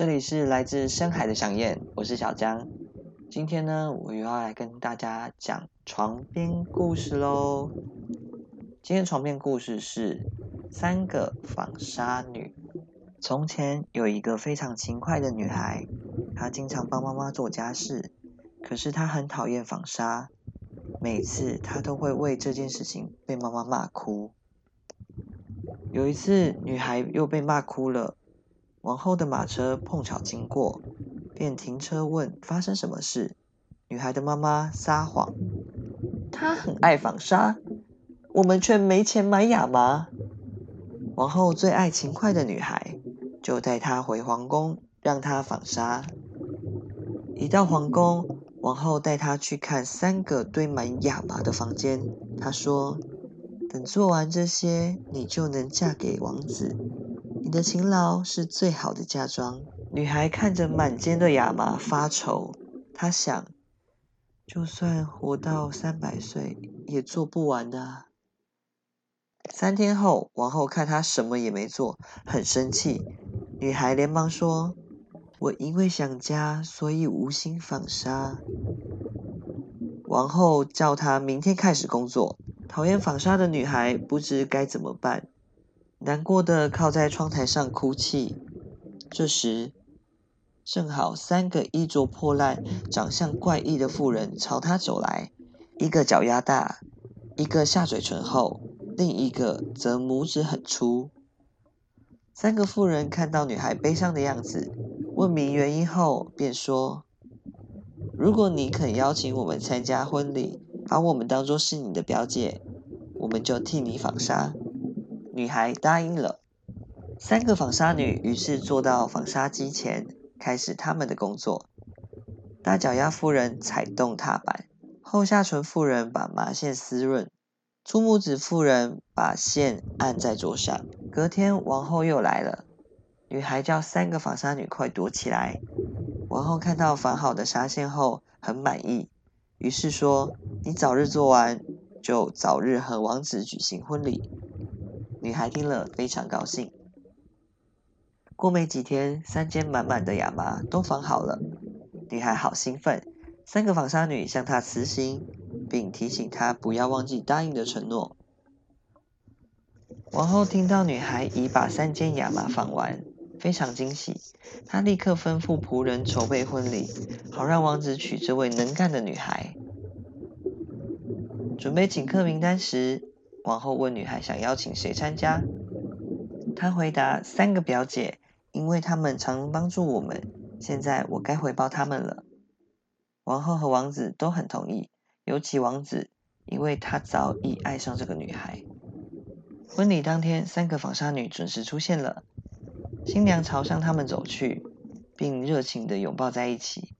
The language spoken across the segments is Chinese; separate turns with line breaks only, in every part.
这里是来自深海的想念，我是小江。今天呢，我又要来跟大家讲床边故事喽。今天床边故事是三个纺纱女。从前有一个非常勤快的女孩，她经常帮妈妈做家事，可是她很讨厌纺纱，每次她都会为这件事情被妈妈骂哭。有一次，女孩又被骂哭了。王后的马车碰巧经过，便停车问发生什么事。女孩的妈妈撒谎，她很爱纺纱，我们却没钱买亚麻。王后最爱勤快的女孩，就带她回皇宫，让她纺纱。一到皇宫，王后带她去看三个堆满亚麻的房间。她说：“等做完这些，你就能嫁给王子。”你的勤劳是最好的嫁妆。女孩看着满肩的亚麻发愁，她想，就算活到三百岁，也做不完的。三天后，王后看她什么也没做，很生气。女孩连忙说：“我因为想家，所以无心纺纱。”王后叫她明天开始工作。讨厌纺纱的女孩不知该怎么办。难过的靠在窗台上哭泣。这时，正好三个衣着破烂、长相怪异的妇人朝他走来，一个脚丫大，一个下嘴唇厚，另一个则拇指很粗。三个妇人看到女孩悲伤的样子，问明原因后，便说：“如果你肯邀请我们参加婚礼，把我们当作是你的表姐，我们就替你纺纱。”女孩答应了，三个纺纱女于是坐到纺纱机前，开始他们的工作。大脚丫妇人踩动踏板，后下唇妇人把麻线湿润，粗拇指妇人把线按在桌上。隔天，王后又来了，女孩叫三个纺纱女快躲起来。王后看到纺好的纱线后，很满意，于是说：“你早日做完，就早日和王子举行婚礼。”女孩听了非常高兴。过没几天，三间满满的亚麻都纺好了，女孩好兴奋。三个纺纱女向她辞行，并提醒她不要忘记答应的承诺。王后听到女孩已把三间亚麻纺完，非常惊喜。她立刻吩咐仆人筹备婚礼，好让王子娶这位能干的女孩。准备请客名单时，王后问女孩想邀请谁参加，她回答三个表姐，因为她们常帮助我们。现在我该回报他们了。王后和王子都很同意，尤其王子，因为他早已爱上这个女孩。婚礼当天，三个纺纱女准时出现了，新娘朝向他们走去，并热情地拥抱在一起。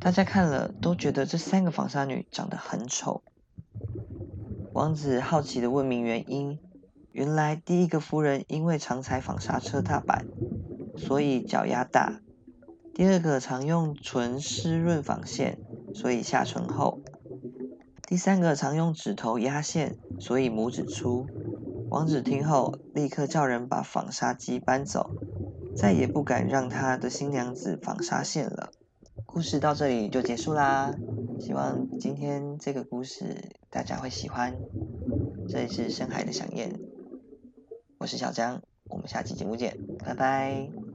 大家看了都觉得这三个纺纱女长得很丑。王子好奇地问明原因，原来第一个夫人因为常踩纺纱车踏板，所以脚丫大；第二个常用唇湿润纺线，所以下唇厚；第三个常用指头压线，所以拇指粗。王子听后，立刻叫人把纺纱机搬走，再也不敢让他的新娘子纺纱线了。故事到这里就结束啦。希望今天这个故事大家会喜欢。这里是深海的想念，我是小江，我们下期节目见，拜拜。